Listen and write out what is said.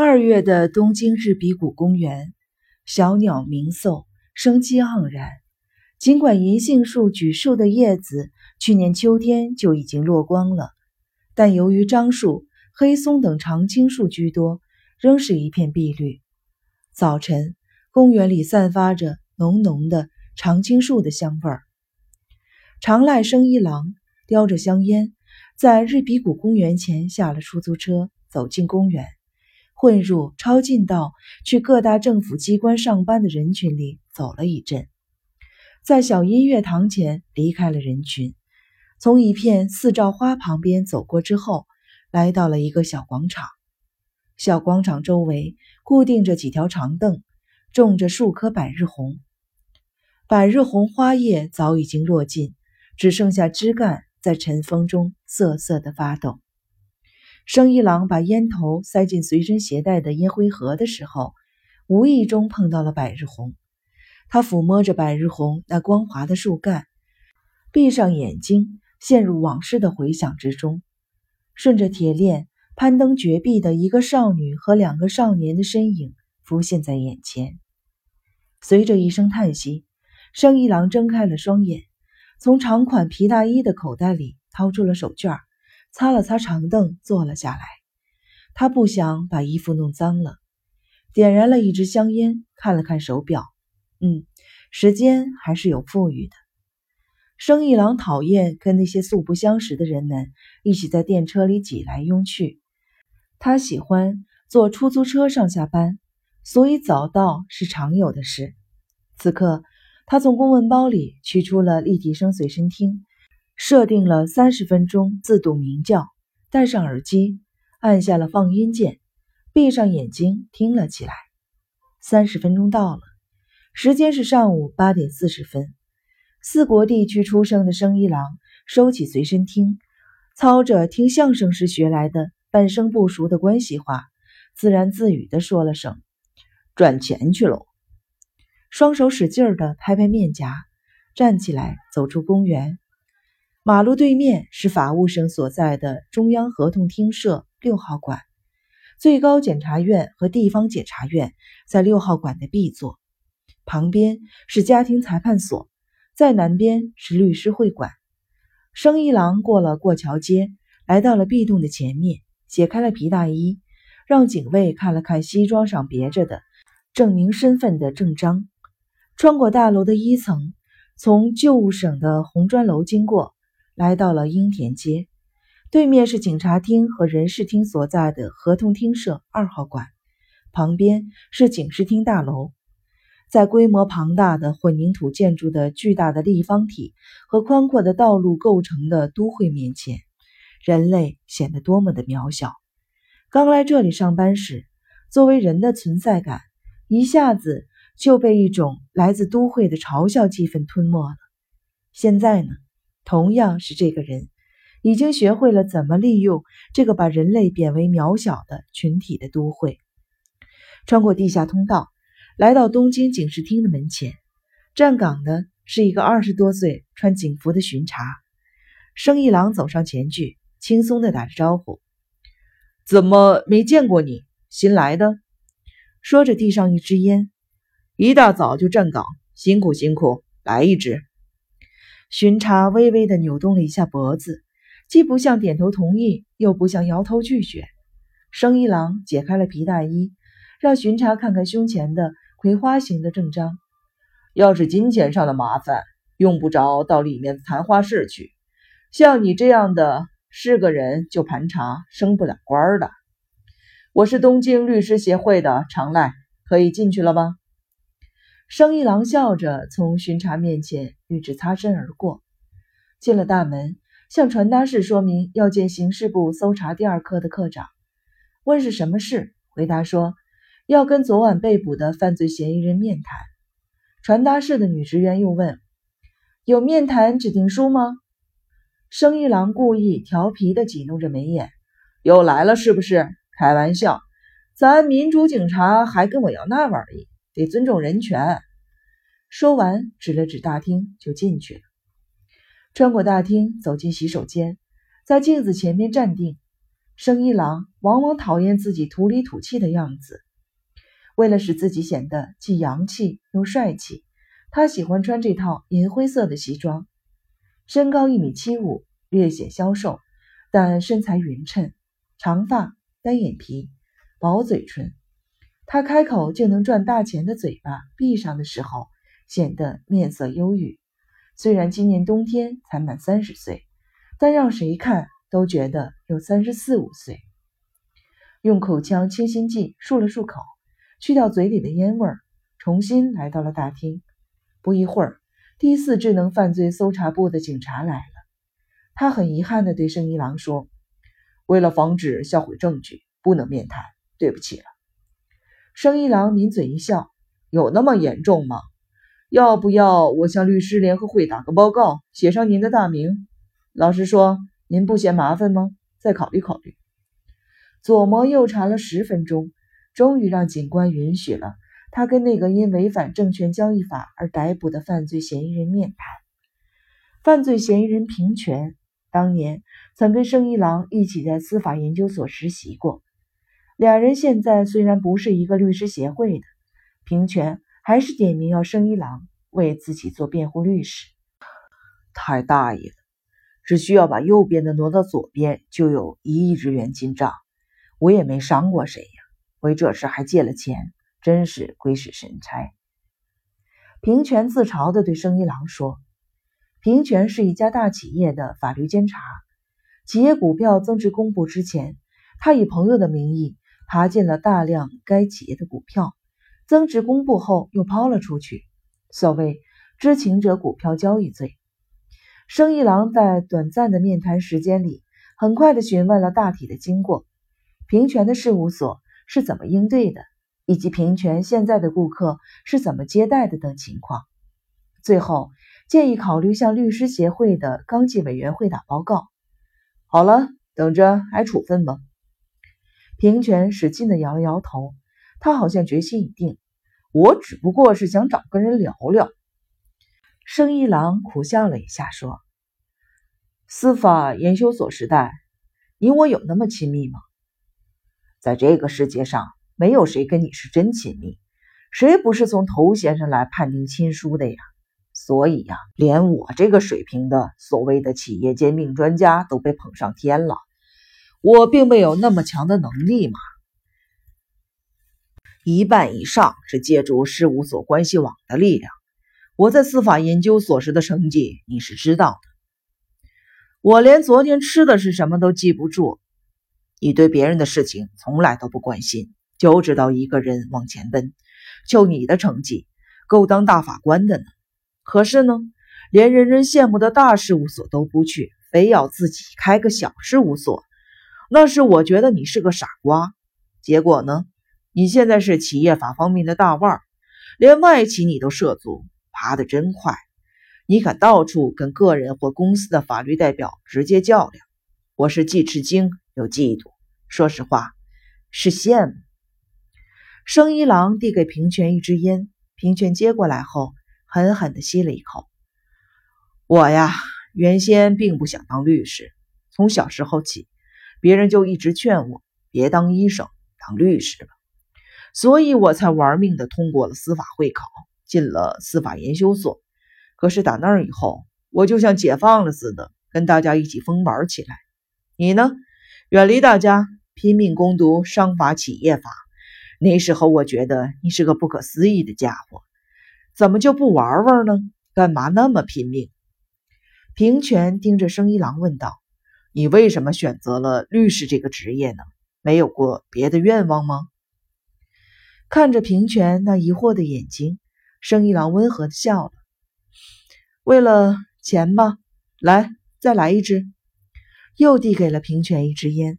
二月的东京日比谷公园，小鸟鸣奏，生机盎然。尽管银杏树举树的叶子去年秋天就已经落光了，但由于樟树、黑松等常青树居多，仍是一片碧绿。早晨，公园里散发着浓浓的常青树的香味儿。长濑生一郎叼着香烟，在日比谷公园前下了出租车，走进公园，混入超近道去各大政府机关上班的人群里走了一阵，在小音乐堂前离开了人群，从一片四照花旁边走过之后，来到了一个小广场。小广场周围固定着几条长凳，种着数棵百日红。百日红花叶早已经落尽。只剩下枝干在晨风中瑟瑟的发抖。生一郎把烟头塞进随身携带的烟灰盒的时候，无意中碰到了百日红。他抚摸着百日红那光滑的树干，闭上眼睛，陷入往事的回想之中。顺着铁链攀登绝壁的一个少女和两个少年的身影浮现在眼前。随着一声叹息，生一郎睁开了双眼。从长款皮大衣的口袋里掏出了手绢，擦了擦长凳，坐了下来。他不想把衣服弄脏了，点燃了一支香烟，看了看手表，嗯，时间还是有富裕的。生意郎讨厌跟那些素不相识的人们一起在电车里挤来拥去，他喜欢坐出租车上下班，所以早到是常有的事。此刻。他从公文包里取出了立体声随身听，设定了三十分钟自动鸣叫，戴上耳机，按下了放音键，闭上眼睛听了起来。三十分钟到了，时间是上午八点四十分。四国地区出生的生一郎收起随身听，操着听相声时学来的半生不熟的关系话，自言自语地说了声：“赚钱去喽。”双手使劲儿地拍拍面颊，站起来走出公园。马路对面是法务省所在的中央合同厅舍六号馆，最高检察院和地方检察院在六号馆的 B 座，旁边是家庭裁判所，在南边是律师会馆。生一郎过了过桥街，来到了 B 栋的前面，解开了皮大衣，让警卫看了看西装上别着的证明身份的证章。穿过大楼的一层，从旧务省的红砖楼经过，来到了樱田街。对面是警察厅和人事厅所在的合同厅舍二号馆，旁边是警视厅大楼。在规模庞大的混凝土建筑的巨大的立方体和宽阔的道路构成的都会面前，人类显得多么的渺小。刚来这里上班时，作为人的存在感一下子。就被一种来自都会的嘲笑气氛吞没了。现在呢，同样是这个人，已经学会了怎么利用这个把人类贬为渺小的群体的都会。穿过地下通道，来到东京警视厅的门前，站岗的是一个二十多岁、穿警服的巡查。生一郎走上前去，轻松地打着招呼：“怎么没见过你？新来的？”说着递上一支烟。一大早就站岗，辛苦辛苦，来一支。巡查微微的扭动了一下脖子，既不像点头同意，又不像摇头拒绝。生一郎解开了皮大衣，让巡查看看胸前的葵花形的正章。要是金钱上的麻烦，用不着到里面的谈话室去。像你这样的是个人就盘查，升不了官的。我是东京律师协会的常赖，可以进去了吗？生一郎笑着从巡查面前与之擦身而过，进了大门，向传达室说明要见刑事部搜查第二科的科长。问是什么事？回答说要跟昨晚被捕的犯罪嫌疑人面谈。传达室的女职员又问：“有面谈指定书吗？”生一郎故意调皮地挤弄着眉眼：“又来了是不是？开玩笑，咱民主警察还跟我要那玩意？”得尊重人权。说完，指了指大厅，就进去了。穿过大厅，走进洗手间，在镜子前面站定。生一郎往往讨厌自己土里土气的样子，为了使自己显得既洋气又帅气，他喜欢穿这套银灰色的西装。身高一米七五，略显消瘦，但身材匀称，长发，单眼皮，薄嘴唇。他开口就能赚大钱的嘴巴闭上的时候，显得面色忧郁。虽然今年冬天才满三十岁，但让谁看都觉得有三十四五岁。用口腔清新剂漱了漱口，去掉嘴里的烟味儿，重新来到了大厅。不一会儿，第四智能犯罪搜查部的警察来了。他很遗憾地对生一郎说：“为了防止销毁证据，不能面谈，对不起了。”生一郎抿嘴一笑：“有那么严重吗？”要不要我向律师联合会打个报告，写上您的大名？老实说，您不嫌麻烦吗？再考虑考虑。左磨右查了十分钟，终于让警官允许了他跟那个因违反证券交易法而逮捕的犯罪嫌疑人面谈。犯罪嫌疑人平泉当年曾跟生一郎一起在司法研究所实习过，俩人现在虽然不是一个律师协会的，平泉。还是点名要生一郎为自己做辩护律师，太大意了！只需要把右边的挪到左边，就有一亿日元进账。我也没伤过谁呀，为这事还借了钱，真是鬼使神差。平泉自嘲地对生一郎说：“平泉是一家大企业的法律监察，企业股票增值公布之前，他以朋友的名义爬进了大量该企业的股票。”增值公布后又抛了出去，所谓知情者股票交易罪。生一郎在短暂的面谈时间里，很快的询问了大体的经过，平泉的事务所是怎么应对的，以及平泉现在的顾客是怎么接待的等情况。最后建议考虑向律师协会的纲纪委员会打报告。好了，等着挨处分吧。平泉使劲的摇了摇头。他好像决心已定，我只不过是想找个人聊聊。生一郎苦笑了一下，说：“司法研究所时代，你我有那么亲密吗？在这个世界上，没有谁跟你是真亲密，谁不是从头衔上来判定亲疏的呀？所以呀，连我这个水平的所谓的企业兼并专家都被捧上天了。我并没有那么强的能力嘛。”一半以上是借助事务所关系网的力量。我在司法研究所时的成绩你是知道的。我连昨天吃的是什么都记不住。你对别人的事情从来都不关心，就知道一个人往前奔。就你的成绩，够当大法官的呢。可是呢，连人人羡慕的大事务所都不去，非要自己开个小事务所，那是我觉得你是个傻瓜。结果呢？你现在是企业法方面的大腕儿，连外企你都涉足，爬得真快。你敢到处跟个人或公司的法律代表直接较量，我是既吃惊又嫉妒。说实话，是羡慕。生一郎递给平泉一支烟，平泉接过来后，狠狠地吸了一口。我呀，原先并不想当律师，从小时候起，别人就一直劝我别当医生，当律师吧。所以我才玩命的通过了司法会考，进了司法研究所。可是打那儿以后，我就像解放了似的，跟大家一起疯玩起来。你呢，远离大家，拼命攻读商法、企业法。那时候我觉得你是个不可思议的家伙，怎么就不玩玩呢？干嘛那么拼命？平泉盯着生一郎问道：“你为什么选择了律师这个职业呢？没有过别的愿望吗？”看着平泉那疑惑的眼睛，生一郎温和的笑了。为了钱吧，来，再来一支。又递给了平泉一支烟，